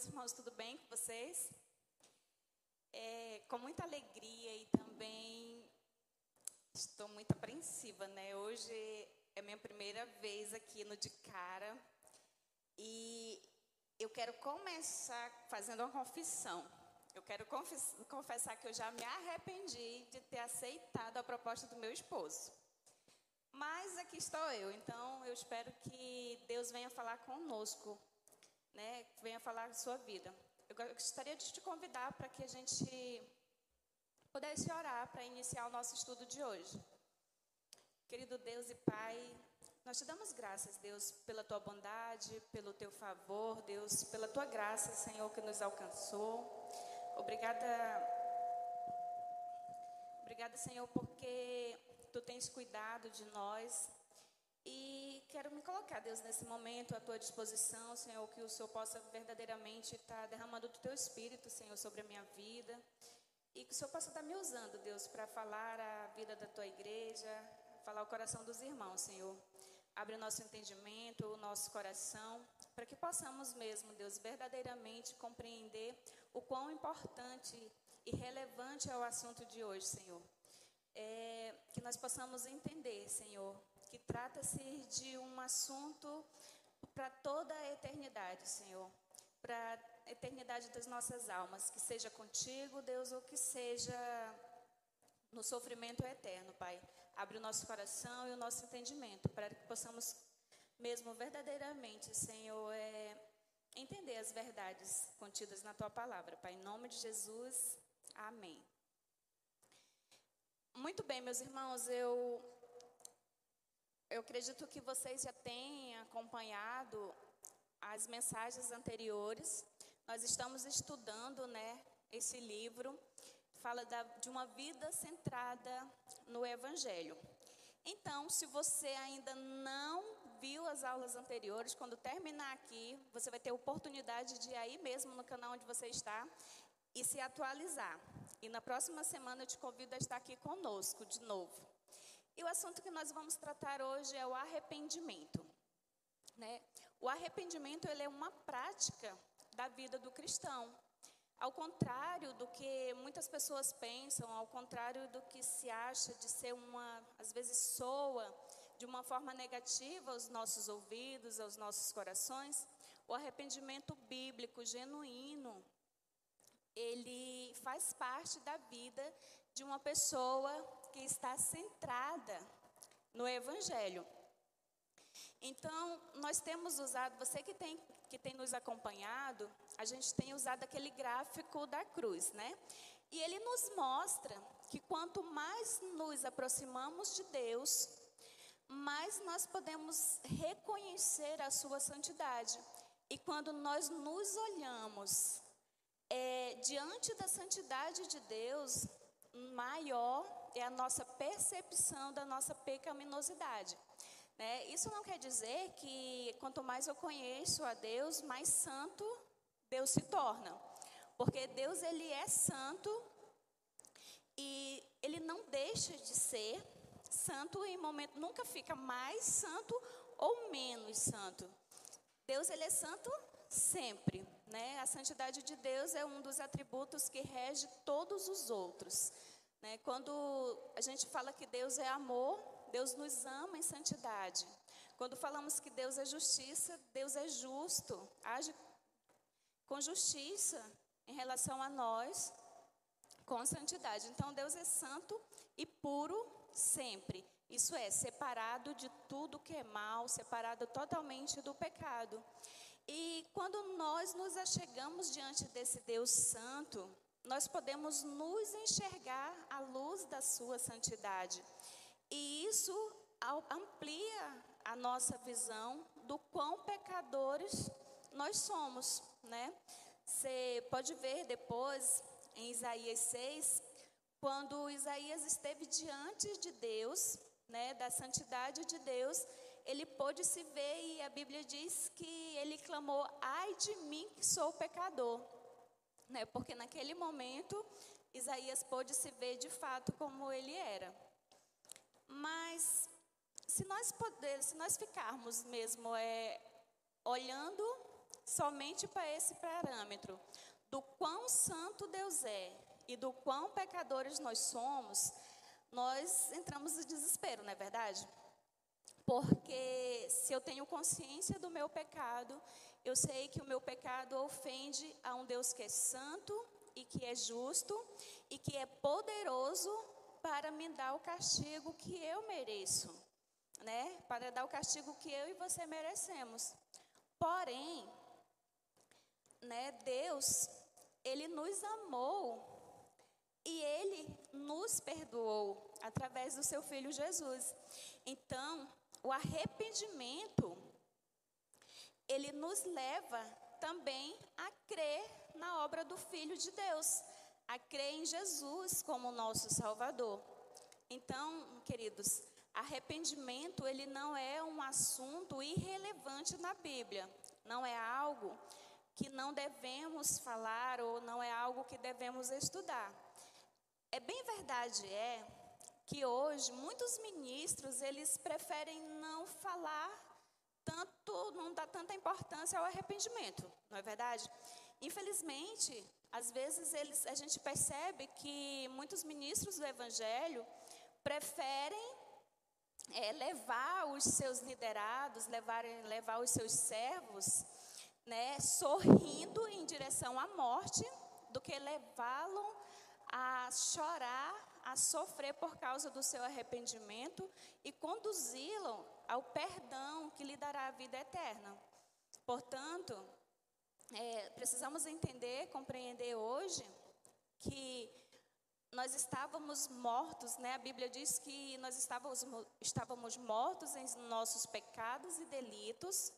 meus irmãos, tudo bem com vocês? É, com muita alegria e também estou muito apreensiva, né? Hoje é minha primeira vez aqui no De Cara e eu quero começar fazendo uma confissão. Eu quero confessar que eu já me arrependi de ter aceitado a proposta do meu esposo. Mas aqui estou eu, então eu espero que Deus venha falar conosco né, venha falar da sua vida. Eu gostaria de te convidar para que a gente pudesse orar para iniciar o nosso estudo de hoje. Querido Deus e Pai, nós te damos graças, Deus, pela tua bondade, pelo teu favor, Deus, pela tua graça, Senhor, que nos alcançou. Obrigada, obrigada, Senhor, porque tu tens cuidado de nós, e quero me colocar, Deus, nesse momento à tua disposição, Senhor, que o Senhor possa verdadeiramente estar derramando do teu espírito, Senhor, sobre a minha vida. E que o Senhor possa estar me usando, Deus, para falar a vida da tua igreja, falar o coração dos irmãos, Senhor. Abre o nosso entendimento, o nosso coração, para que possamos mesmo, Deus, verdadeiramente compreender o quão importante e relevante é o assunto de hoje, Senhor. É, que nós possamos entender, Senhor, que trata-se de um assunto para toda a eternidade, Senhor. Para a eternidade das nossas almas. Que seja contigo, Deus, ou que seja no sofrimento eterno, Pai. Abre o nosso coração e o nosso entendimento para que possamos, mesmo verdadeiramente, Senhor, é, entender as verdades contidas na tua palavra, Pai. Em nome de Jesus, amém. Muito bem, meus irmãos, eu eu acredito que vocês já têm acompanhado as mensagens anteriores. Nós estamos estudando, né, esse livro fala da, de uma vida centrada no Evangelho. Então, se você ainda não viu as aulas anteriores, quando terminar aqui, você vai ter oportunidade de ir aí mesmo no canal onde você está e se atualizar. E na próxima semana eu te convido a estar aqui conosco de novo. E o assunto que nós vamos tratar hoje é o arrependimento. Né? O arrependimento ele é uma prática da vida do cristão. Ao contrário do que muitas pessoas pensam, ao contrário do que se acha de ser uma, às vezes soa de uma forma negativa aos nossos ouvidos, aos nossos corações, o arrependimento bíblico genuíno, ele faz parte da vida de uma pessoa que está centrada no Evangelho. Então, nós temos usado, você que tem, que tem nos acompanhado, a gente tem usado aquele gráfico da cruz, né? E ele nos mostra que quanto mais nos aproximamos de Deus, mais nós podemos reconhecer a sua santidade. E quando nós nos olhamos é, diante da santidade de Deus, maior é a nossa percepção da nossa pecaminosidade. Né? Isso não quer dizer que quanto mais eu conheço a Deus, mais santo Deus se torna. Porque Deus ele é santo e ele não deixa de ser santo em momento, nunca fica mais santo ou menos santo. Deus ele é santo sempre, né? A santidade de Deus é um dos atributos que rege todos os outros. Né? Quando a gente fala que Deus é amor, Deus nos ama em santidade. Quando falamos que Deus é justiça, Deus é justo, age com justiça em relação a nós, com santidade. Então, Deus é santo e puro sempre. Isso é, separado de tudo que é mal, separado totalmente do pecado. E quando nós nos achegamos diante desse Deus santo, nós podemos nos enxergar à luz da sua santidade. E isso amplia a nossa visão do quão pecadores nós somos, né? Você pode ver depois em Isaías 6, quando Isaías esteve diante de Deus, né, da santidade de Deus, ele pôde se ver e a Bíblia diz que ele clamou: "Ai de mim que sou pecador" né? Porque naquele momento Isaías pôde se ver de fato como ele era. Mas se nós poder, se nós ficarmos mesmo é, olhando somente para esse parâmetro do quão santo Deus é e do quão pecadores nós somos, nós entramos em desespero, não é verdade? Porque se eu tenho consciência do meu pecado, eu sei que o meu pecado ofende a um Deus que é santo e que é justo e que é poderoso para me dar o castigo que eu mereço, né? Para dar o castigo que eu e você merecemos. Porém, né, Deus, ele nos amou e ele nos perdoou através do seu filho Jesus. Então, o arrependimento ele nos leva também a crer na obra do filho de Deus, a crer em Jesus como nosso Salvador. Então, queridos, arrependimento ele não é um assunto irrelevante na Bíblia, não é algo que não devemos falar ou não é algo que devemos estudar. É bem verdade é que hoje muitos ministros eles preferem não falar tanto, não dá tanta importância ao arrependimento, não é verdade? Infelizmente, às vezes eles, a gente percebe que muitos ministros do Evangelho preferem é, levar os seus liderados, levar, levar os seus servos, né, sorrindo em direção à morte, do que levá-lo a chorar, a sofrer por causa do seu arrependimento e conduzi-lo ao perdão que lhe dará a vida eterna. Portanto, é, precisamos entender, compreender hoje que nós estávamos mortos, né? A Bíblia diz que nós estávamos, estávamos mortos em nossos pecados e delitos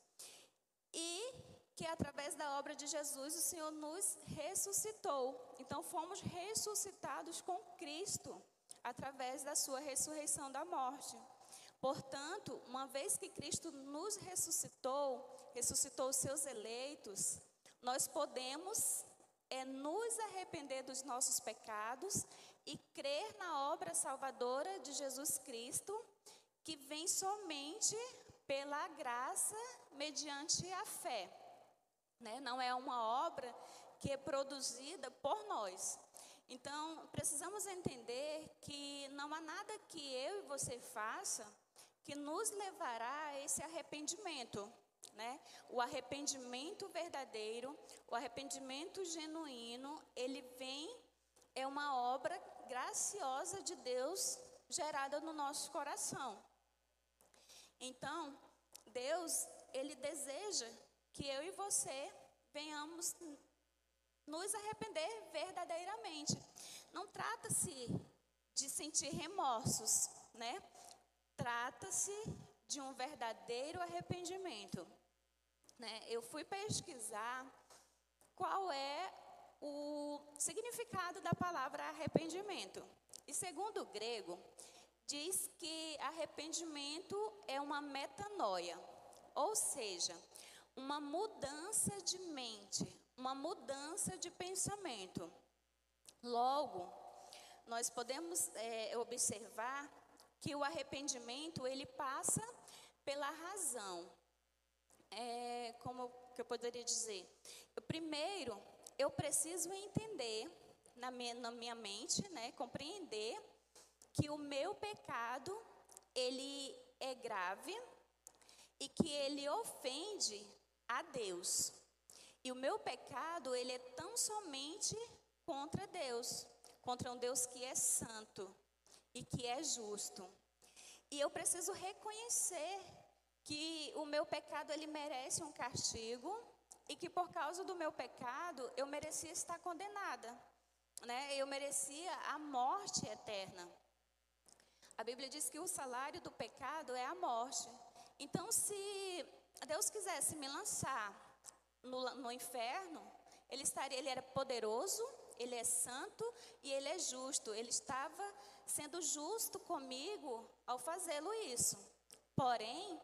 e que através da obra de Jesus o Senhor nos ressuscitou. Então fomos ressuscitados com Cristo através da sua ressurreição da morte. Portanto, uma vez que Cristo nos ressuscitou, ressuscitou os seus eleitos, nós podemos é nos arrepender dos nossos pecados e crer na obra salvadora de Jesus Cristo, que vem somente pela graça mediante a fé. Né? Não é uma obra que é produzida por nós. Então, precisamos entender que não há nada que eu e você faça que nos levará a esse arrependimento né? O arrependimento verdadeiro, o arrependimento genuíno, ele vem é uma obra graciosa de Deus gerada no nosso coração. Então, Deus, ele deseja que eu e você venhamos nos arrepender verdadeiramente. Não trata-se de sentir remorsos, né? Trata-se de um verdadeiro arrependimento. Né? Eu fui pesquisar qual é o significado da palavra arrependimento. E segundo o grego, diz que arrependimento é uma metanoia, ou seja, uma mudança de mente, uma mudança de pensamento. Logo, nós podemos é, observar que o arrependimento ele passa pela razão. É, como que eu poderia dizer? Eu, primeiro, eu preciso entender na minha, na minha mente, né, compreender que o meu pecado ele é grave e que ele ofende a Deus. E o meu pecado ele é tão somente contra Deus, contra um Deus que é santo e que é justo. E eu preciso reconhecer que o meu pecado ele merece um castigo e que por causa do meu pecado eu merecia estar condenada, né? Eu merecia a morte eterna. A Bíblia diz que o salário do pecado é a morte. Então, se Deus quisesse me lançar no, no inferno, ele estaria, ele era poderoso, ele é santo e ele é justo. Ele estava sendo justo comigo ao fazê-lo isso. Porém,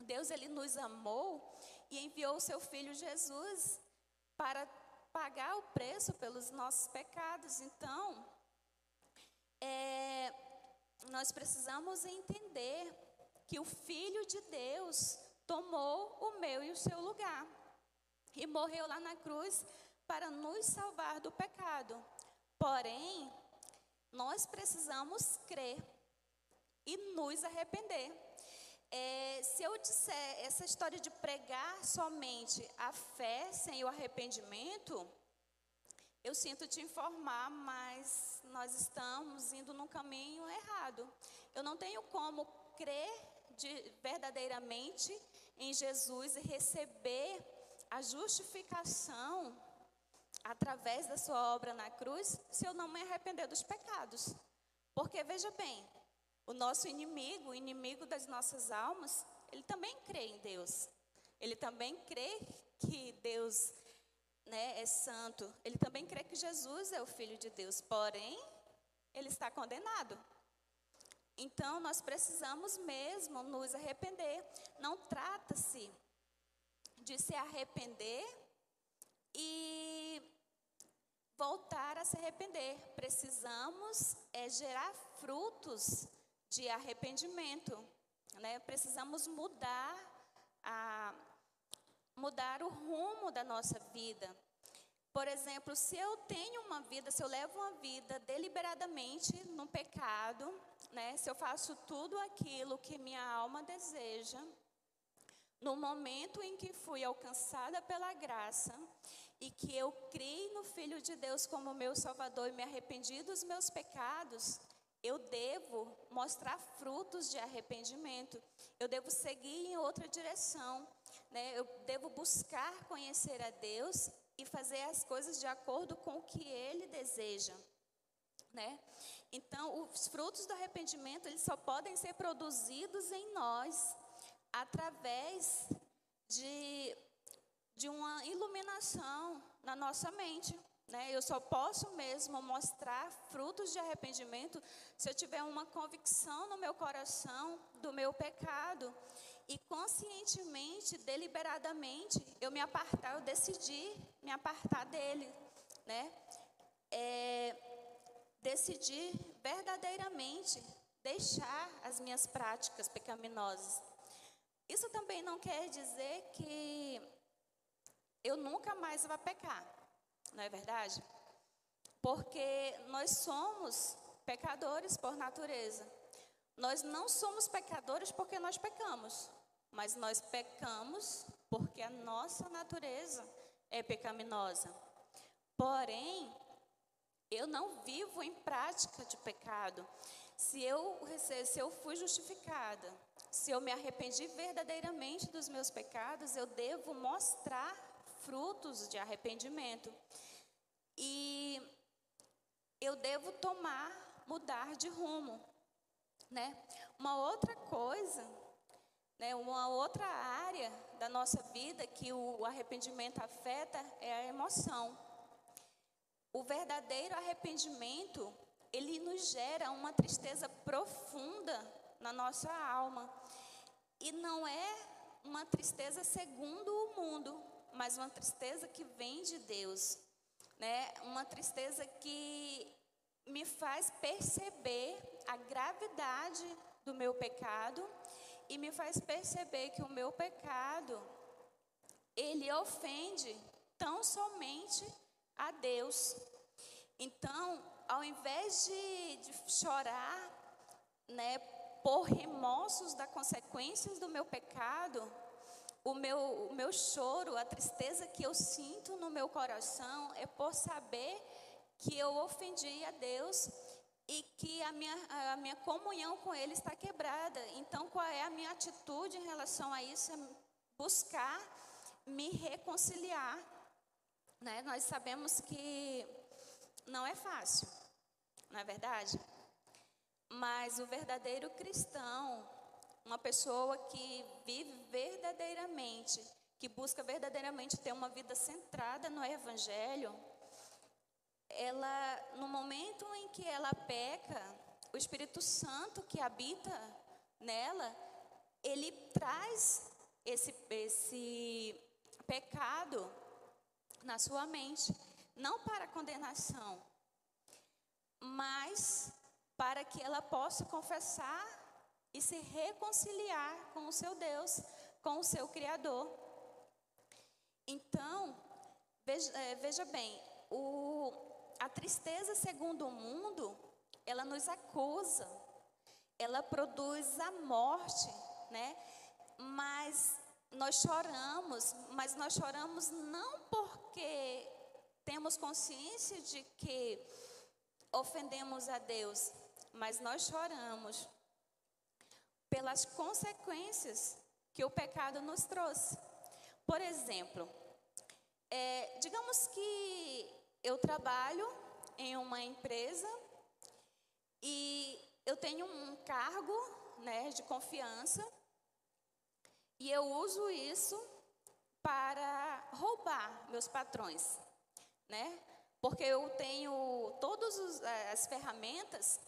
Deus ele nos amou e enviou o seu filho Jesus para pagar o preço pelos nossos pecados. Então, é, nós precisamos entender que o Filho de Deus tomou o meu e o seu lugar. e morreu lá na cruz para nos salvar do pecado. Porém, nós precisamos crer e nos arrepender. É, se eu disser essa história de pregar somente a fé sem o arrependimento, eu sinto te informar, mas nós estamos indo num caminho errado. Eu não tenho como crer de, verdadeiramente em Jesus e receber a justificação através da sua obra na cruz se eu não me arrepender dos pecados. Porque veja bem, o nosso inimigo, o inimigo das nossas almas, ele também crê em Deus. Ele também crê que Deus né, é santo. Ele também crê que Jesus é o Filho de Deus. Porém, ele está condenado. Então, nós precisamos mesmo nos arrepender. Não trata-se de se arrepender e voltar a se arrepender. Precisamos é, gerar frutos de arrependimento, né? Precisamos mudar a mudar o rumo da nossa vida. Por exemplo, se eu tenho uma vida, se eu levo uma vida deliberadamente no pecado, né? Se eu faço tudo aquilo que minha alma deseja, no momento em que fui alcançada pela graça e que eu criei no Filho de Deus como meu Salvador e me arrependi dos meus pecados, eu devo mostrar frutos de arrependimento. Eu devo seguir em outra direção. Né? Eu devo buscar conhecer a Deus e fazer as coisas de acordo com o que Ele deseja. Né? Então, os frutos do arrependimento eles só podem ser produzidos em nós através de, de uma iluminação na nossa mente. Né? Eu só posso mesmo mostrar frutos de arrependimento se eu tiver uma convicção no meu coração do meu pecado e conscientemente, deliberadamente, eu me apartar, eu decidi me apartar dele, né? É, decidir verdadeiramente deixar as minhas práticas pecaminosas. Isso também não quer dizer que eu nunca mais vá pecar não é verdade? Porque nós somos pecadores por natureza. Nós não somos pecadores porque nós pecamos, mas nós pecamos porque a nossa natureza é pecaminosa. Porém, eu não vivo em prática de pecado. Se eu, se eu fui justificada, se eu me arrependi verdadeiramente dos meus pecados, eu devo mostrar frutos de arrependimento. E eu devo tomar, mudar de rumo, né? Uma outra coisa, né, uma outra área da nossa vida que o arrependimento afeta é a emoção. O verdadeiro arrependimento, ele nos gera uma tristeza profunda na nossa alma. E não é uma tristeza segundo o mundo, mas uma tristeza que vem de Deus, né? Uma tristeza que me faz perceber a gravidade do meu pecado e me faz perceber que o meu pecado ele ofende tão somente a Deus. Então, ao invés de, de chorar, né, por remorsos das consequências do meu pecado, o meu, o meu choro, a tristeza que eu sinto no meu coração é por saber que eu ofendi a Deus e que a minha, a minha comunhão com Ele está quebrada. Então, qual é a minha atitude em relação a isso? É buscar me reconciliar. Né? Nós sabemos que não é fácil, não é verdade? Mas o verdadeiro cristão, uma pessoa que vive verdadeiramente, que busca verdadeiramente ter uma vida centrada no Evangelho, ela, no momento em que ela peca, o Espírito Santo que habita nela, ele traz esse, esse pecado na sua mente, não para condenação, mas para que ela possa confessar e se reconciliar com o seu Deus, com o seu Criador. Então, veja, é, veja bem, o, a tristeza segundo o mundo, ela nos acusa, ela produz a morte, né? Mas nós choramos, mas nós choramos não porque temos consciência de que ofendemos a Deus, mas nós choramos pelas consequências que o pecado nos trouxe. Por exemplo, é, digamos que eu trabalho em uma empresa e eu tenho um cargo né, de confiança e eu uso isso para roubar meus patrões, né? Porque eu tenho todas as ferramentas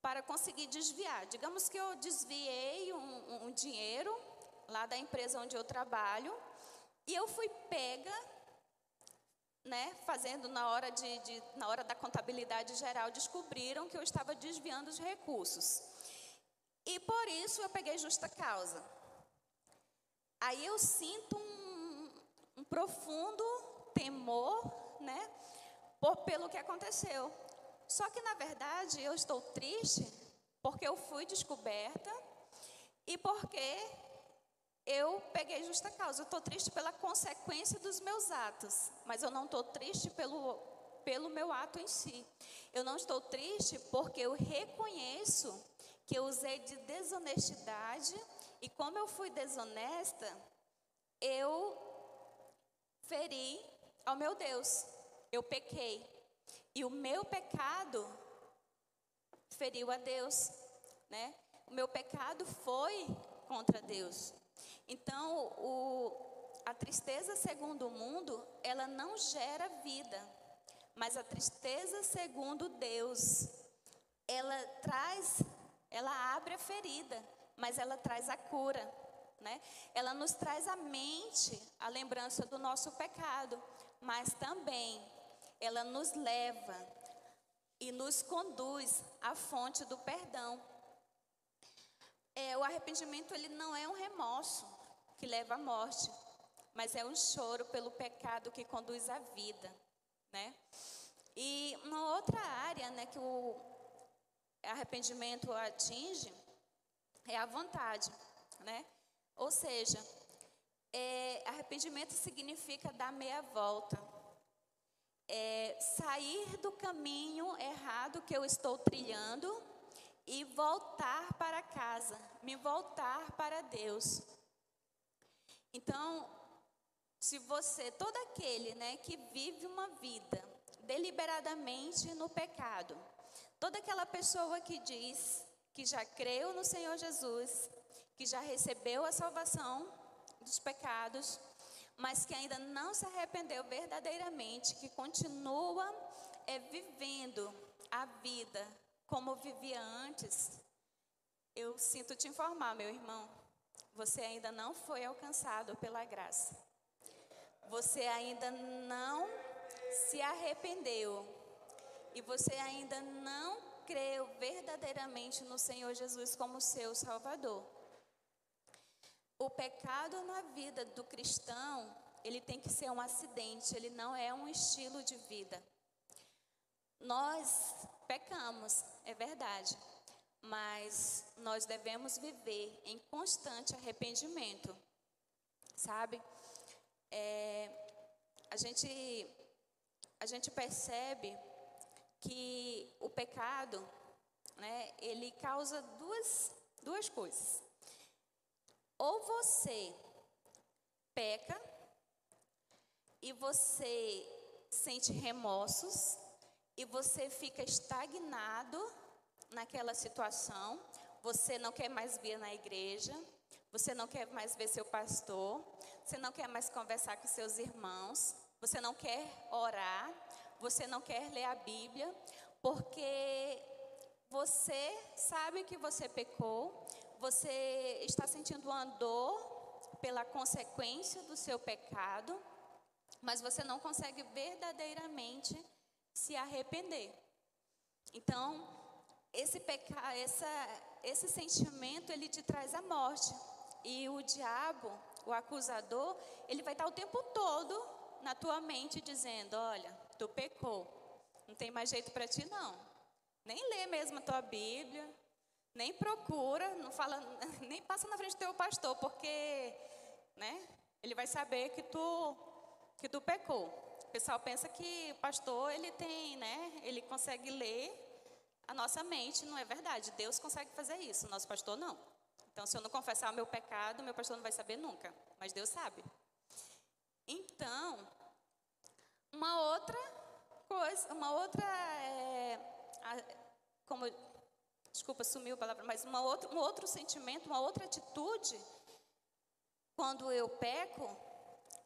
para conseguir desviar. Digamos que eu desviei um, um dinheiro lá da empresa onde eu trabalho e eu fui pega, né, fazendo na hora de, de, na hora da contabilidade geral descobriram que eu estava desviando os recursos e por isso eu peguei justa causa. Aí eu sinto um, um profundo temor, né, por, pelo que aconteceu. Só que na verdade eu estou triste porque eu fui descoberta e porque eu peguei justa causa. Eu estou triste pela consequência dos meus atos, mas eu não estou triste pelo, pelo meu ato em si. Eu não estou triste porque eu reconheço que eu usei de desonestidade e como eu fui desonesta, eu feri ao meu Deus, eu pequei. E o meu pecado feriu a Deus, né? O meu pecado foi contra Deus. Então, o, a tristeza segundo o mundo, ela não gera vida, mas a tristeza segundo Deus, ela traz, ela abre a ferida, mas ela traz a cura, né? Ela nos traz à mente a lembrança do nosso pecado, mas também ela nos leva e nos conduz à fonte do perdão. É, o arrependimento ele não é um remorso que leva à morte, mas é um choro pelo pecado que conduz à vida, né? E uma outra área, né, que o arrependimento atinge é a vontade, né? Ou seja, é, arrependimento significa dar meia volta, é, sair do caminho errado que eu estou trilhando e voltar para casa, me voltar para Deus. Então, se você, todo aquele né, que vive uma vida deliberadamente no pecado, toda aquela pessoa que diz que já creu no Senhor Jesus, que já recebeu a salvação dos pecados, mas que ainda não se arrependeu verdadeiramente, que continua é, vivendo a vida como vivia antes, eu sinto te informar, meu irmão, você ainda não foi alcançado pela graça. Você ainda não se arrependeu. E você ainda não creu verdadeiramente no Senhor Jesus como seu Salvador. O pecado na vida do cristão, ele tem que ser um acidente, ele não é um estilo de vida. Nós pecamos, é verdade, mas nós devemos viver em constante arrependimento, sabe? É, a gente a gente percebe que o pecado, né, ele causa duas, duas coisas. Ou você peca e você sente remorsos e você fica estagnado naquela situação, você não quer mais vir na igreja, você não quer mais ver seu pastor, você não quer mais conversar com seus irmãos, você não quer orar, você não quer ler a Bíblia, porque você sabe que você pecou, você está sentindo uma dor pela consequência do seu pecado, mas você não consegue verdadeiramente se arrepender. Então, esse pecado, essa, esse sentimento, ele te traz a morte. E o diabo, o acusador, ele vai estar o tempo todo na tua mente dizendo: olha, tu pecou, não tem mais jeito para ti não. Nem lê mesmo a tua Bíblia, nem procura, não fala, nem passa na frente do teu pastor, porque, né? Ele vai saber que tu que tu pecou. O pessoal pensa que o pastor ele tem, né? Ele consegue ler a nossa mente, não é verdade? Deus consegue fazer isso, nosso pastor não. Então, se eu não confessar o meu pecado, meu pastor não vai saber nunca, mas Deus sabe. Então, uma outra coisa, uma outra, é, a, como, desculpa, sumiu a palavra, mas uma outra, um outro sentimento, uma outra atitude, quando eu peco,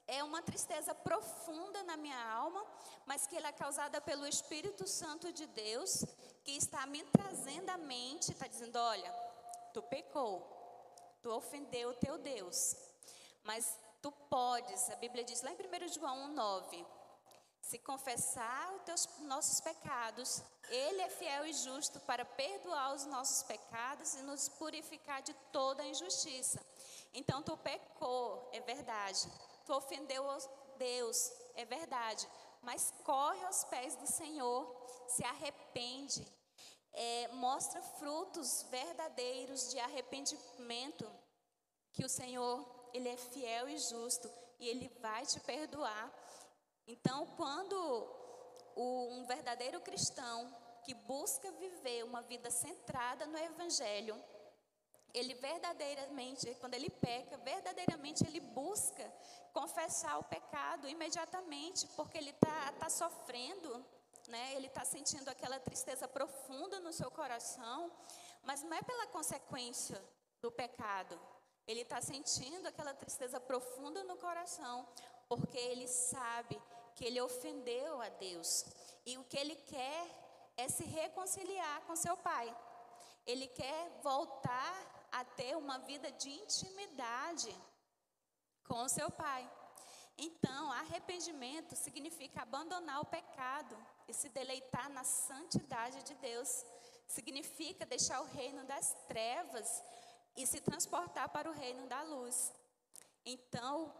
é uma tristeza profunda na minha alma, mas que ela é causada pelo Espírito Santo de Deus, que está me trazendo à mente, está dizendo: olha, tu pecou, tu ofendeu o teu Deus. Mas tu podes, a Bíblia diz lá em 1 João 9, se confessar os teus, nossos pecados, Ele é fiel e justo para perdoar os nossos pecados e nos purificar de toda injustiça. Então tu pecou, é verdade. Tu ofendeu Deus, é verdade. Mas corre aos pés do Senhor, se arrepende, é, mostra frutos verdadeiros de arrependimento, que o Senhor, Ele é fiel e justo e Ele vai te perdoar. Então, quando o, um verdadeiro cristão que busca viver uma vida centrada no Evangelho, ele verdadeiramente, quando ele peca, verdadeiramente ele busca confessar o pecado imediatamente, porque ele está tá sofrendo né? Ele está sentindo aquela tristeza profunda no seu coração, mas não é pela consequência do pecado. Ele está sentindo aquela tristeza profunda no coração, porque ele sabe que ele ofendeu a Deus. E o que ele quer é se reconciliar com seu pai. Ele quer voltar a ter uma vida de intimidade com seu pai. Então, arrependimento significa abandonar o pecado e se deleitar na santidade de Deus. Significa deixar o reino das trevas e se transportar para o reino da luz. Então,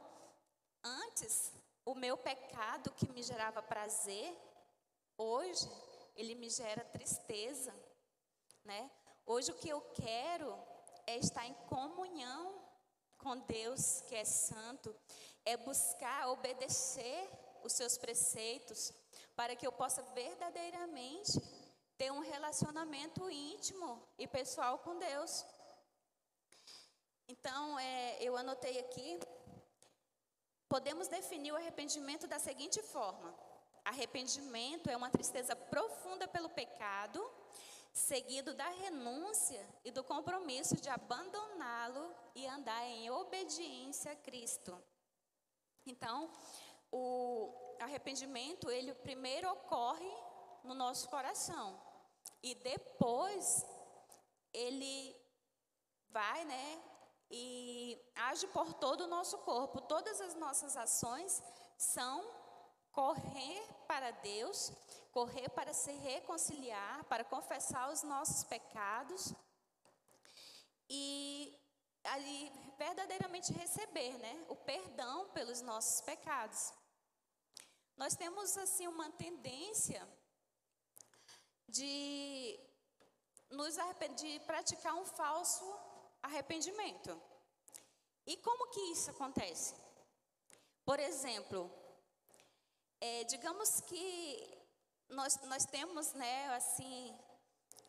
antes, o meu pecado que me gerava prazer, hoje, ele me gera tristeza, né? Hoje o que eu quero é estar em comunhão com Deus, que é santo, é buscar obedecer os seus preceitos, para que eu possa verdadeiramente ter um relacionamento íntimo e pessoal com Deus. Então, é, eu anotei aqui, podemos definir o arrependimento da seguinte forma: arrependimento é uma tristeza profunda pelo pecado, seguido da renúncia e do compromisso de abandoná-lo e andar em obediência a Cristo. Então, o arrependimento, ele primeiro ocorre no nosso coração e depois ele vai, né, e age por todo o nosso corpo. Todas as nossas ações são correr para Deus, correr para se reconciliar, para confessar os nossos pecados e ali verdadeiramente receber, né, o perdão pelos nossos pecados. Nós temos assim uma tendência de nos de praticar um falso arrependimento. E como que isso acontece? Por exemplo, é, digamos que nós, nós temos, né, assim,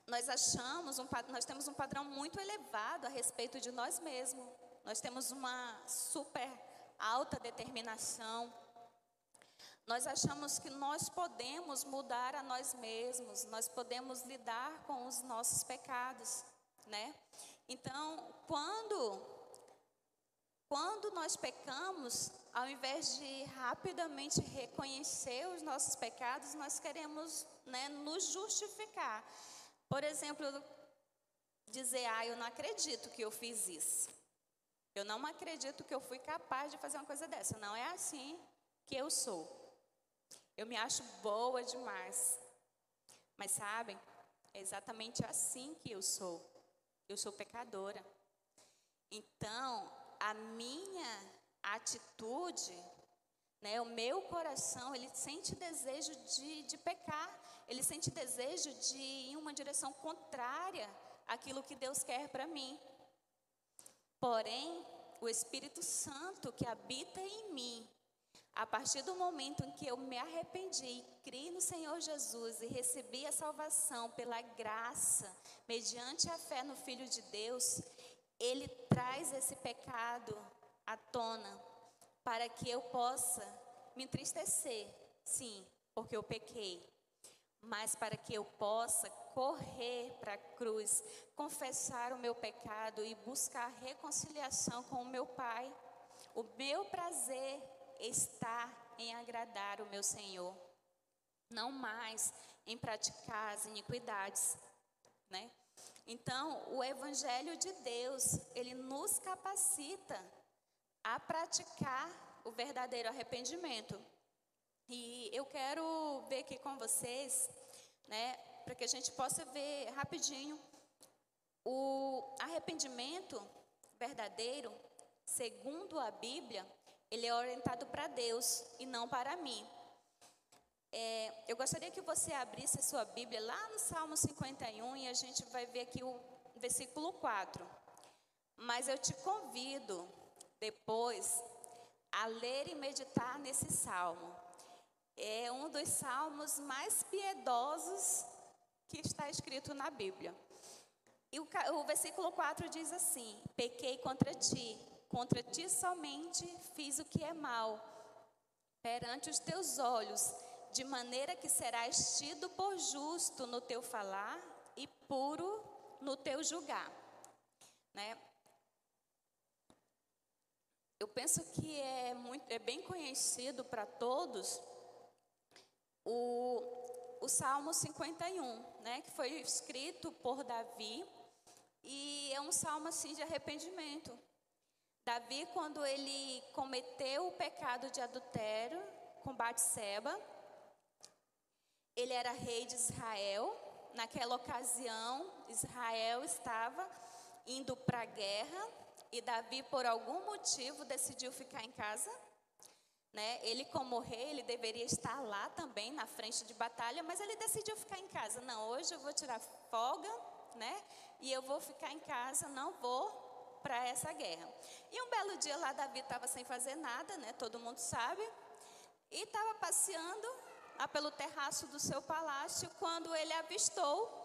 nós achamos, um, nós temos um padrão muito elevado a respeito de nós mesmos. Nós temos uma super alta determinação. Nós achamos que nós podemos mudar a nós mesmos, nós podemos lidar com os nossos pecados, né? Então, quando quando nós pecamos, ao invés de rapidamente reconhecer os nossos pecados, nós queremos né, nos justificar. Por exemplo, dizer, ah, eu não acredito que eu fiz isso. Eu não acredito que eu fui capaz de fazer uma coisa dessa. Não é assim que eu sou. Eu me acho boa demais. Mas sabem, é exatamente assim que eu sou. Eu sou pecadora. Então, a minha atitude, né, o meu coração, ele sente desejo de, de pecar, ele sente desejo de ir em uma direção contrária àquilo que Deus quer para mim. Porém, o Espírito Santo que habita em mim, a partir do momento em que eu me arrependi criei no Senhor Jesus e recebi a salvação pela graça, mediante a fé no Filho de Deus, ele traz esse pecado à tona para que eu possa me entristecer, sim, porque eu pequei, mas para que eu possa correr para a cruz, confessar o meu pecado e buscar reconciliação com o meu Pai. O meu prazer está em agradar o meu Senhor, não mais em praticar as iniquidades, né? Então, o evangelho de Deus, ele nos capacita a praticar o verdadeiro arrependimento. E eu quero ver aqui com vocês, né, para que a gente possa ver rapidinho o arrependimento verdadeiro, segundo a Bíblia, ele é orientado para Deus e não para mim. É, eu gostaria que você abrisse a sua Bíblia lá no Salmo 51 e a gente vai ver aqui o versículo 4. Mas eu te convido depois a ler e meditar nesse salmo. É um dos salmos mais piedosos que está escrito na Bíblia. E o, o versículo 4 diz assim: Pequei contra ti, contra ti somente fiz o que é mal, perante os teus olhos, de maneira que serás tido por justo no teu falar e puro no teu julgar. Né? Eu penso que é, muito, é bem conhecido para todos o, o Salmo 51, né, que foi escrito por Davi, e é um salmo assim de arrependimento. Davi, quando ele cometeu o pecado de adultério com Batseba, ele era rei de Israel. Naquela ocasião, Israel estava indo para a guerra e Davi, por algum motivo, decidiu ficar em casa. Né? Ele, como rei, ele deveria estar lá também na frente de batalha, mas ele decidiu ficar em casa. Não, hoje eu vou tirar folga, né? E eu vou ficar em casa, não vou para essa guerra. E um belo dia lá, Davi estava sem fazer nada, né? Todo mundo sabe. E estava passeando lá pelo terraço do seu palácio quando ele avistou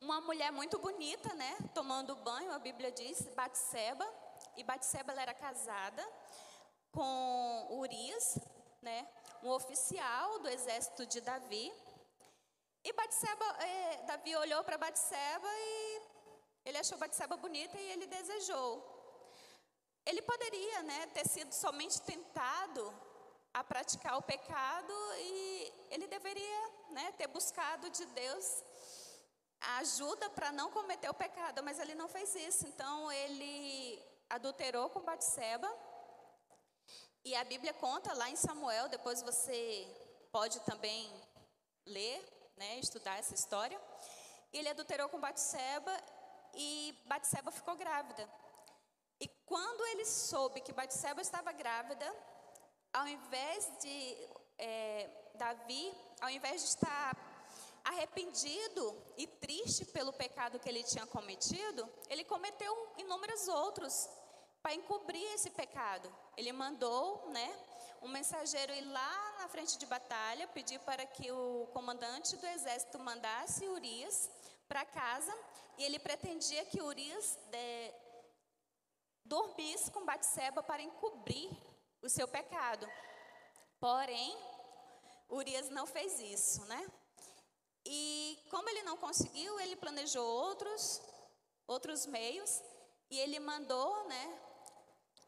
uma mulher muito bonita, né? Tomando banho, a Bíblia diz, Batseba. E Batseba era casada com Urias, né? Um oficial do exército de Davi. E Batseba, eh, Davi olhou para Batseba e ele achou Batseba bonita e ele desejou. Ele poderia, né, ter sido somente tentado a praticar o pecado e ele deveria, né, ter buscado de Deus ajuda para não cometer o pecado, mas ele não fez isso. Então ele adulterou com Batseba. E a Bíblia conta lá em Samuel, depois você pode também ler, né, estudar essa história. Ele adulterou com Batseba e Batseba ficou grávida. E quando ele soube que Batseba estava grávida, ao invés de é, Davi, ao invés de estar arrependido e triste pelo pecado que ele tinha cometido, ele cometeu inúmeros outros para encobrir esse pecado. Ele mandou, né, um mensageiro ir lá na frente de batalha, pedir para que o comandante do exército mandasse Urias para casa, e ele pretendia que Urias de, dormisse com Batseba para encobrir o seu pecado. Porém, Urias não fez isso, né? E como ele não conseguiu, ele planejou outros, outros meios e ele mandou, né,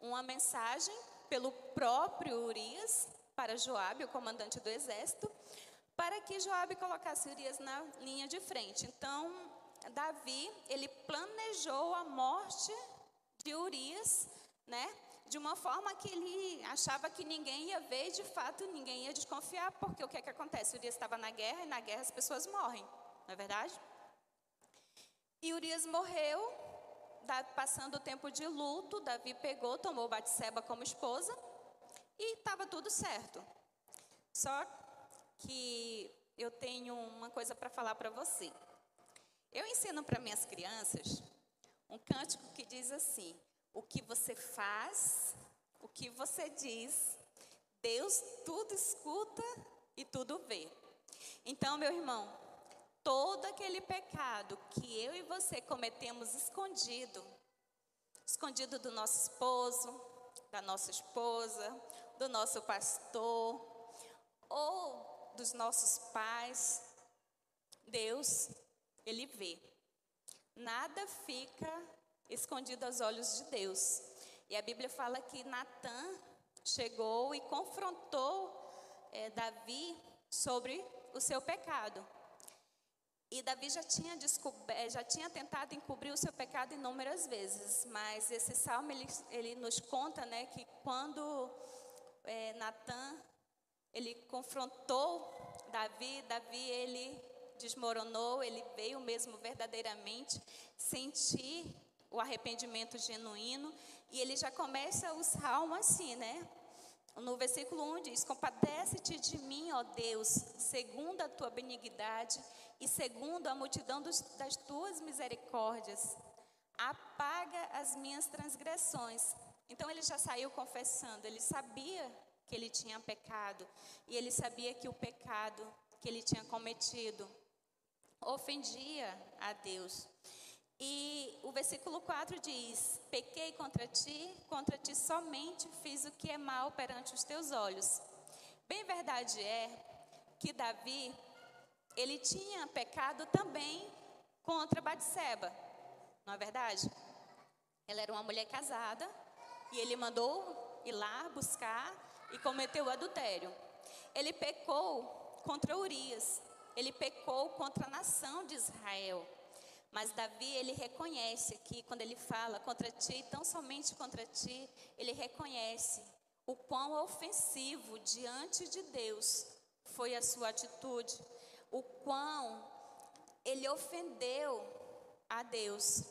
uma mensagem pelo próprio Urias para Joabe, o comandante do exército, para que Joabe colocasse Urias na linha de frente. Então, Davi, ele planejou a morte de Urias, né? de uma forma que ele achava que ninguém ia ver de fato ninguém ia desconfiar, porque o que é que acontece? Urias estava na guerra e na guerra as pessoas morrem, não é verdade? E Urias morreu passando o tempo de luto, Davi pegou, tomou Batseba como esposa e estava tudo certo. Só que eu tenho uma coisa para falar para você. Eu ensino para minhas crianças um cântico que diz assim: o que você faz, o que você diz, Deus tudo escuta e tudo vê. Então, meu irmão, todo aquele pecado que eu e você cometemos escondido, escondido do nosso esposo, da nossa esposa, do nosso pastor ou dos nossos pais, Deus, ele vê. Nada fica escondido aos olhos de Deus. E a Bíblia fala que Natã chegou e confrontou é, Davi sobre o seu pecado. E Davi já tinha, eh, já tinha tentado encobrir o seu pecado inúmeras vezes, mas esse salmo ele, ele nos conta né, que quando é, Natan ele confrontou Davi, Davi ele desmoronou, ele veio mesmo verdadeiramente sentir o arrependimento genuíno e ele já começa o salmo assim, né? No versículo 1 diz: Compadece-te de mim, ó Deus, segundo a tua benignidade e segundo a multidão dos, das tuas misericórdias. Apaga as minhas transgressões. Então ele já saiu confessando, ele sabia que ele tinha pecado e ele sabia que o pecado que ele tinha cometido ofendia a Deus. E o versículo 4 diz: Pequei contra ti, contra ti somente fiz o que é mal perante os teus olhos. Bem verdade é que Davi, ele tinha pecado também contra Batseba, não é verdade? Ela era uma mulher casada e ele mandou ir lá buscar e cometeu adultério. Ele pecou contra Urias, ele pecou contra a nação de Israel. Mas Davi, ele reconhece aqui, quando ele fala contra ti, tão somente contra ti, ele reconhece o quão ofensivo diante de Deus foi a sua atitude, o quão ele ofendeu a Deus.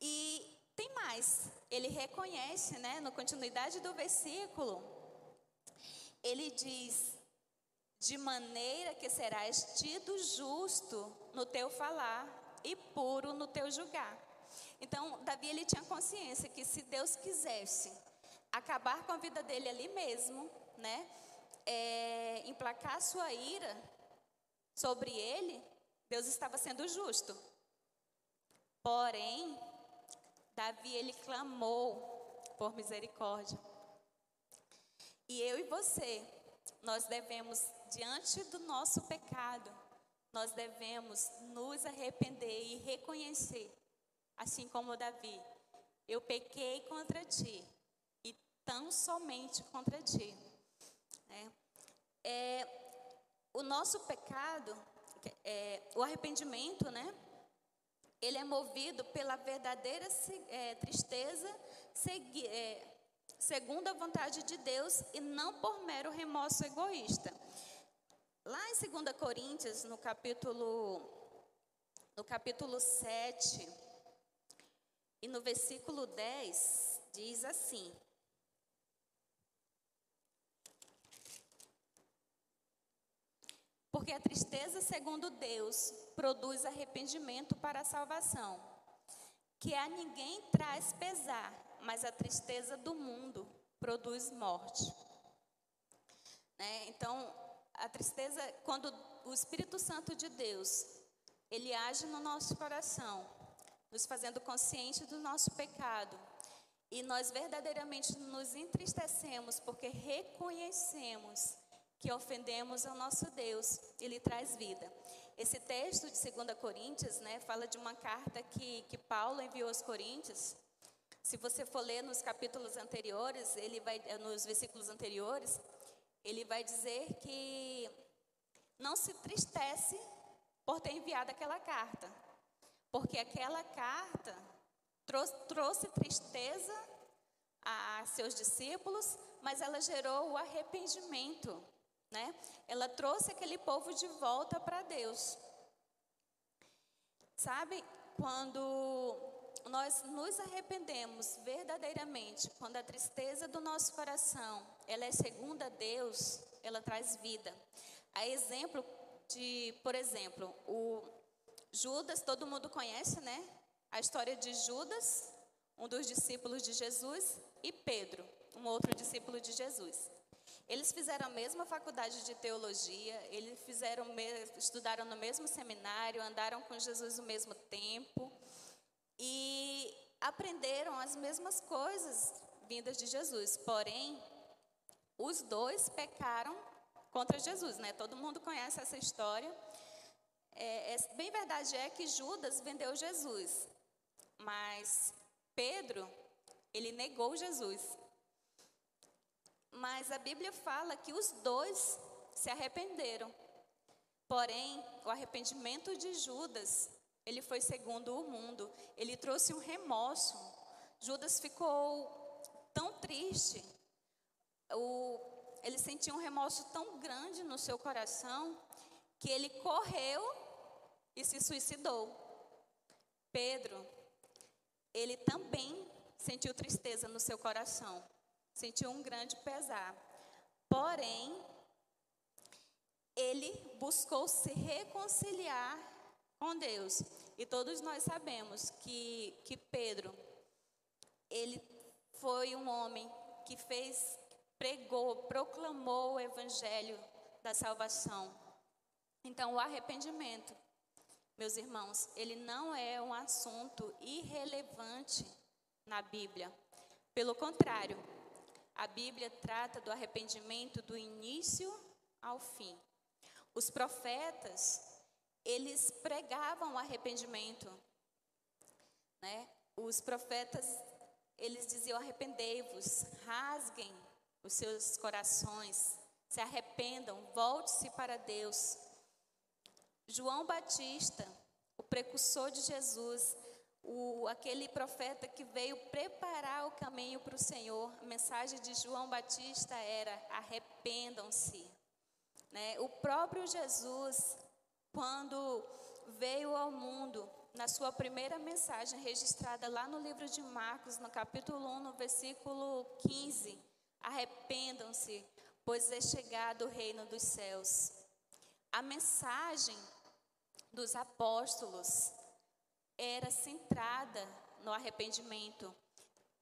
E tem mais, ele reconhece, né, na continuidade do versículo, ele diz: de maneira que serás tido justo no teu falar e puro no teu julgar. Então, Davi ele tinha consciência que se Deus quisesse acabar com a vida dele ali mesmo, né, é, emplacar sua ira sobre ele, Deus estava sendo justo. Porém, Davi ele clamou por misericórdia. E eu e você, nós devemos diante do nosso pecado, nós devemos nos arrepender e reconhecer, assim como Davi, eu pequei contra ti e tão somente contra ti. É, é o nosso pecado, é, o arrependimento, né? Ele é movido pela verdadeira é, tristeza, segui, é, segundo a vontade de Deus e não por mero remorso egoísta. Lá em 2 Coríntios, no capítulo, no capítulo 7, e no versículo 10, diz assim: Porque a tristeza, segundo Deus, produz arrependimento para a salvação, que a ninguém traz pesar, mas a tristeza do mundo produz morte. Né? Então, a tristeza, quando o Espírito Santo de Deus, ele age no nosso coração, nos fazendo consciente do nosso pecado, e nós verdadeiramente nos entristecemos porque reconhecemos que ofendemos ao nosso Deus, ele traz vida. Esse texto de 2 Coríntios, né, fala de uma carta que, que Paulo enviou aos Coríntios. Se você for ler nos capítulos anteriores, ele vai, nos versículos anteriores, ele vai dizer que não se tristece por ter enviado aquela carta, porque aquela carta trouxe, trouxe tristeza a seus discípulos, mas ela gerou o arrependimento, né? Ela trouxe aquele povo de volta para Deus. Sabe, quando nós nos arrependemos verdadeiramente, quando a tristeza do nosso coração, ela é segunda a Deus, ela traz vida. A exemplo de, por exemplo, o Judas, todo mundo conhece, né? A história de Judas, um dos discípulos de Jesus, e Pedro, um outro discípulo de Jesus. Eles fizeram a mesma faculdade de teologia, eles fizeram, estudaram no mesmo seminário, andaram com Jesus o mesmo tempo e aprenderam as mesmas coisas vindas de Jesus. Porém, os dois pecaram contra Jesus, né? Todo mundo conhece essa história. É, é, bem verdade é que Judas vendeu Jesus, mas Pedro ele negou Jesus. Mas a Bíblia fala que os dois se arrependeram. Porém, o arrependimento de Judas, ele foi segundo o mundo. Ele trouxe um remorso. Judas ficou tão triste. O, ele sentiu um remorso tão grande no seu coração que ele correu e se suicidou. Pedro, ele também sentiu tristeza no seu coração sentiu um grande pesar. Porém, ele buscou se reconciliar com Deus. E todos nós sabemos que, que Pedro, ele foi um homem que fez, pregou, proclamou o evangelho da salvação. Então, o arrependimento, meus irmãos, ele não é um assunto irrelevante na Bíblia. Pelo contrário, a Bíblia trata do arrependimento do início ao fim. Os profetas, eles pregavam o arrependimento. Né? Os profetas, eles diziam: arrependei-vos, rasguem os seus corações, se arrependam, volte-se para Deus. João Batista, o precursor de Jesus, o, aquele profeta que veio preparar o caminho para o Senhor, a mensagem de João Batista era: arrependam-se. Né? O próprio Jesus, quando veio ao mundo, na sua primeira mensagem registrada lá no livro de Marcos, no capítulo 1, no versículo 15: arrependam-se, pois é chegado o reino dos céus. A mensagem dos apóstolos era centrada no arrependimento.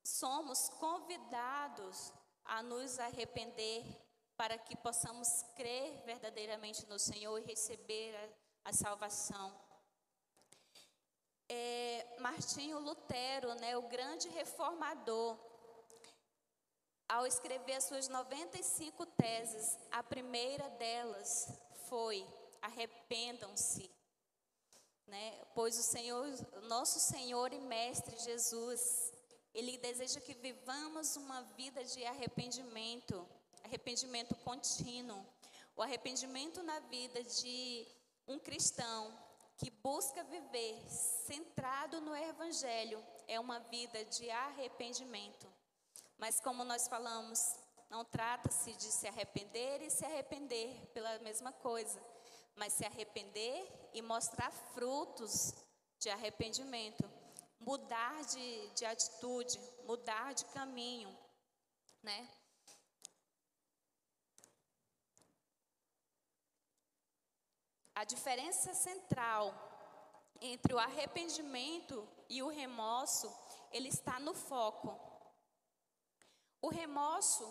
Somos convidados a nos arrepender para que possamos crer verdadeiramente no Senhor e receber a, salvação. É, Martinho Lutero, né, o grande reformador, ao escrever as suas 95 teses, a primeira delas foi: arrependam-se né? Pois o Senhor, nosso Senhor e Mestre Jesus, ele deseja que vivamos uma vida de arrependimento, arrependimento contínuo. O arrependimento na vida de um cristão que busca viver centrado no Evangelho é uma vida de arrependimento. Mas, como nós falamos, não trata-se de se arrepender e se arrepender pela mesma coisa mas se arrepender e mostrar frutos de arrependimento, mudar de, de atitude, mudar de caminho, né? A diferença central entre o arrependimento e o remorso, ele está no foco. O remorso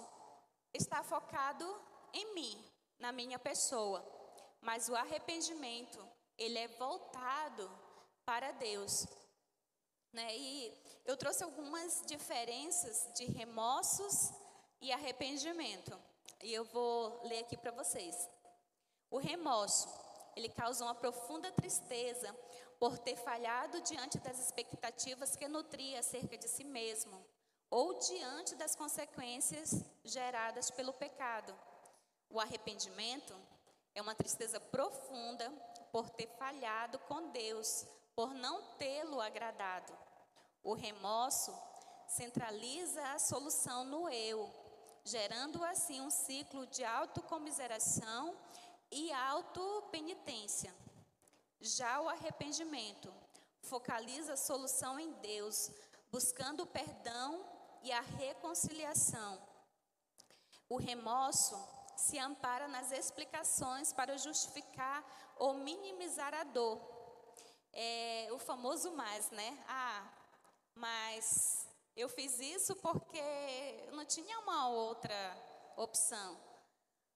está focado em mim, na minha pessoa. Mas o arrependimento, ele é voltado para Deus. Né? E eu trouxe algumas diferenças de remorsos e arrependimento. E eu vou ler aqui para vocês. O remorso, ele causa uma profunda tristeza por ter falhado diante das expectativas que nutria acerca de si mesmo, ou diante das consequências geradas pelo pecado. O arrependimento é uma tristeza profunda por ter falhado com Deus, por não tê-lo agradado. O remorso centraliza a solução no eu, gerando assim um ciclo de autocomiseração e autopenitência. Já o arrependimento focaliza a solução em Deus, buscando o perdão e a reconciliação. O remorso se ampara nas explicações para justificar ou minimizar a dor. É o famoso mais, né? Ah, mas eu fiz isso porque não tinha uma outra opção.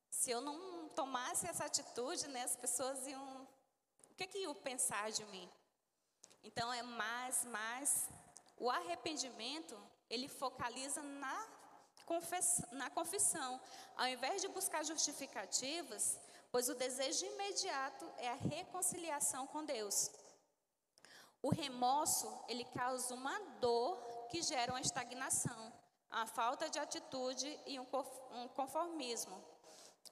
Se eu não tomasse essa atitude, né, as pessoas iam. O que, que iam pensar de mim? Então é mais, mais. O arrependimento, ele focaliza na, confess, na confissão. Ao invés de buscar justificativas, pois o desejo imediato é a reconciliação com Deus. O remorso, ele causa uma dor que gera uma estagnação, a falta de atitude e um conformismo.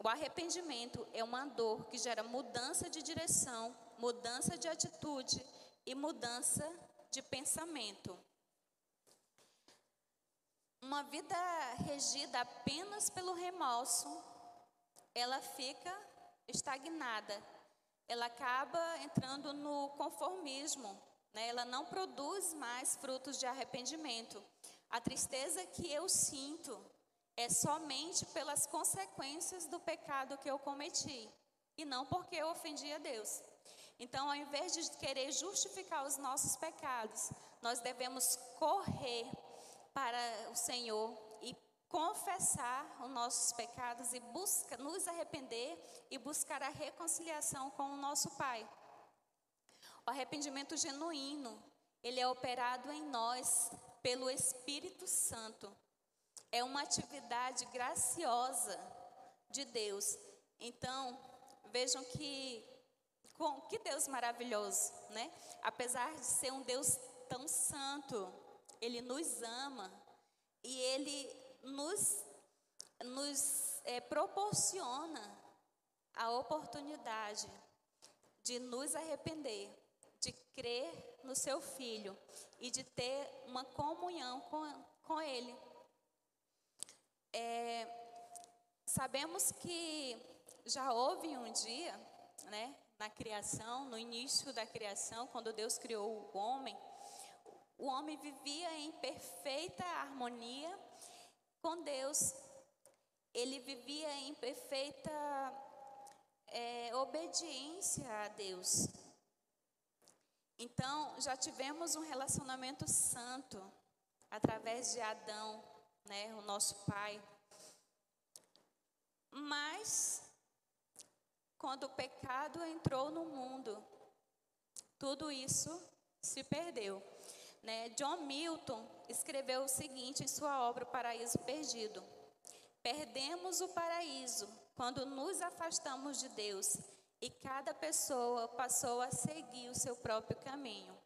O arrependimento é uma dor que gera mudança de direção, mudança de atitude e mudança de pensamento. Uma vida regida apenas pelo remorso, ela fica estagnada. Ela acaba entrando no conformismo, né? Ela não produz mais frutos de arrependimento. A tristeza que eu sinto é somente pelas consequências do pecado que eu cometi e não porque eu ofendi a Deus. Então, ao invés de querer justificar os nossos pecados, nós devemos correr para o Senhor e confessar os nossos pecados e busca, nos arrepender e buscar a reconciliação com o nosso Pai. O arrependimento genuíno, ele é operado em nós pelo Espírito Santo. É uma atividade graciosa de Deus. Então, vejam que com, que Deus maravilhoso, né? Apesar de ser um Deus tão santo, ele nos ama e ele nos, nos é, proporciona a oportunidade de nos arrepender, de crer no seu Filho e de ter uma comunhão com, com Ele. É, sabemos que já houve um dia, né, na criação, no início da criação, quando Deus criou o homem, o homem vivia em perfeita harmonia com Deus. Ele vivia em perfeita é, obediência a Deus. Então, já tivemos um relacionamento santo através de Adão, né, o nosso pai. Mas, quando o pecado entrou no mundo, tudo isso se perdeu. Né? John Milton escreveu o seguinte em sua obra O Paraíso Perdido: Perdemos o paraíso quando nos afastamos de Deus e cada pessoa passou a seguir o seu próprio caminho.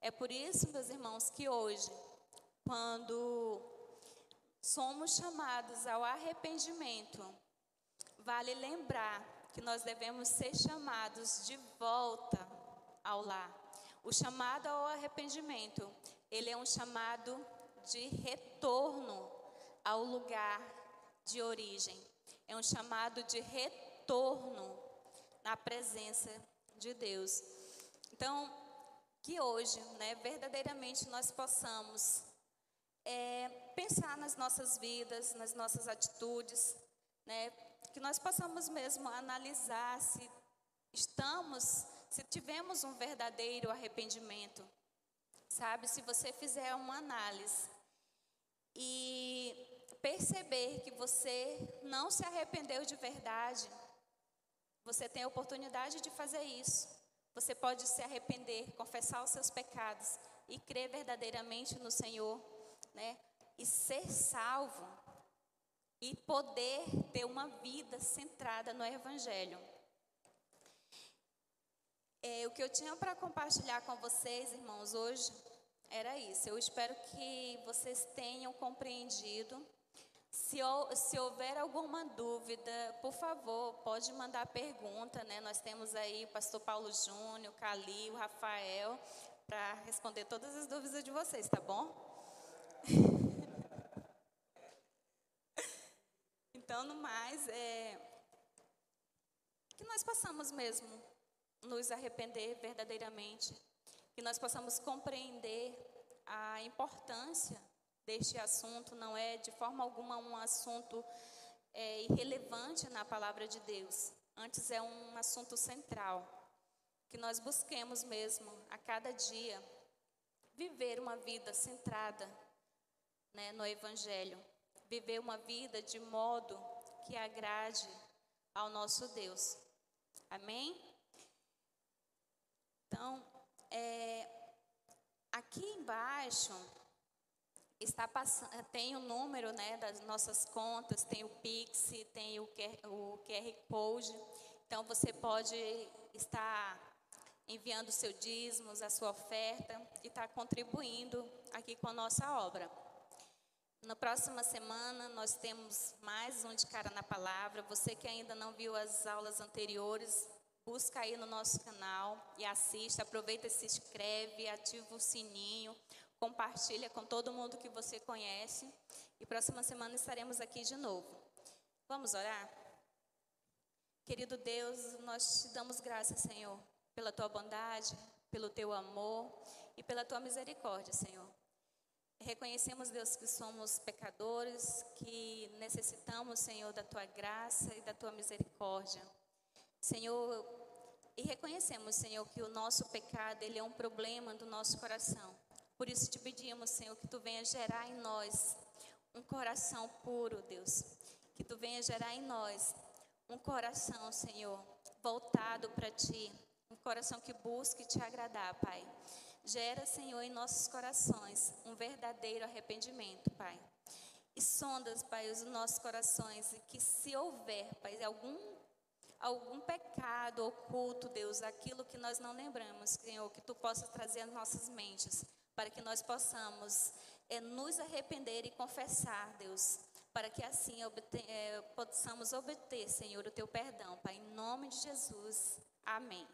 É por isso, meus irmãos, que hoje, quando somos chamados ao arrependimento, vale lembrar que nós devemos ser chamados de volta ao lar. O chamado ao arrependimento, ele é um chamado de retorno ao lugar de origem. É um chamado de retorno na presença de Deus. Então, que hoje, né, verdadeiramente nós possamos é, pensar nas nossas vidas, nas nossas atitudes, né, que nós possamos mesmo analisar se estamos, se tivemos um verdadeiro arrependimento, sabe? Se você fizer uma análise e perceber que você não se arrependeu de verdade, você tem a oportunidade de fazer isso. Você pode se arrepender, confessar os seus pecados e crer verdadeiramente no Senhor, né? E ser salvo e poder ter uma vida centrada no Evangelho. É, o que eu tinha para compartilhar com vocês, irmãos, hoje era isso. Eu espero que vocês tenham compreendido se, se, houver alguma dúvida, por favor, pode mandar pergunta, né? Nós temos aí o pastor Paulo Júnior, Cali, o Rafael, para responder todas as dúvidas de vocês, tá bom? Então, no mais, é, que nós possamos mesmo nos arrepender verdadeiramente, que nós possamos compreender a importância deste assunto. Não é de forma alguma um assunto é, irrelevante na palavra de Deus. Antes é um assunto central. Que nós busquemos mesmo a cada dia viver uma vida centrada né, no Evangelho. Viver uma vida de modo que agrade ao nosso Deus. Amém? Então, é, aqui embaixo está passando, tem o número né, das nossas contas, tem o Pix, tem o QR, o QR Code. Então você pode estar enviando o seu dízimos, a sua oferta e estar contribuindo aqui com a nossa obra. Na próxima semana nós temos mais um de cara na palavra. Você que ainda não viu as aulas anteriores, busca aí no nosso canal e assista. Aproveita se inscreve, ativa o sininho compartilha com todo mundo que você conhece. E próxima semana estaremos aqui de novo. Vamos orar? Querido Deus, nós te damos graças, Senhor, pela tua bondade, pelo teu amor e pela tua misericórdia, Senhor. Reconhecemos, Deus, que somos pecadores, que necessitamos, Senhor, da tua graça e da tua misericórdia. Senhor, e reconhecemos, Senhor, que o nosso pecado, ele é um problema do nosso coração. Por isso te pedimos, Senhor, que tu venha gerar em nós um coração puro, Deus. Que tu venha gerar em nós um coração, Senhor, voltado para ti. Um coração que busque te agradar, Pai. Gera, Senhor, em nossos corações um verdadeiro arrependimento, Pai. E sondas, Pai, os nossos corações. E que se houver, Pai, algum algum pecado oculto, Deus, aquilo que nós não lembramos, Senhor, que tu possa trazer às nossas mentes para que nós possamos é, nos arrepender e confessar, Deus, para que assim é, possamos obter, Senhor, o teu perdão, Pai, em nome de Jesus. Amém.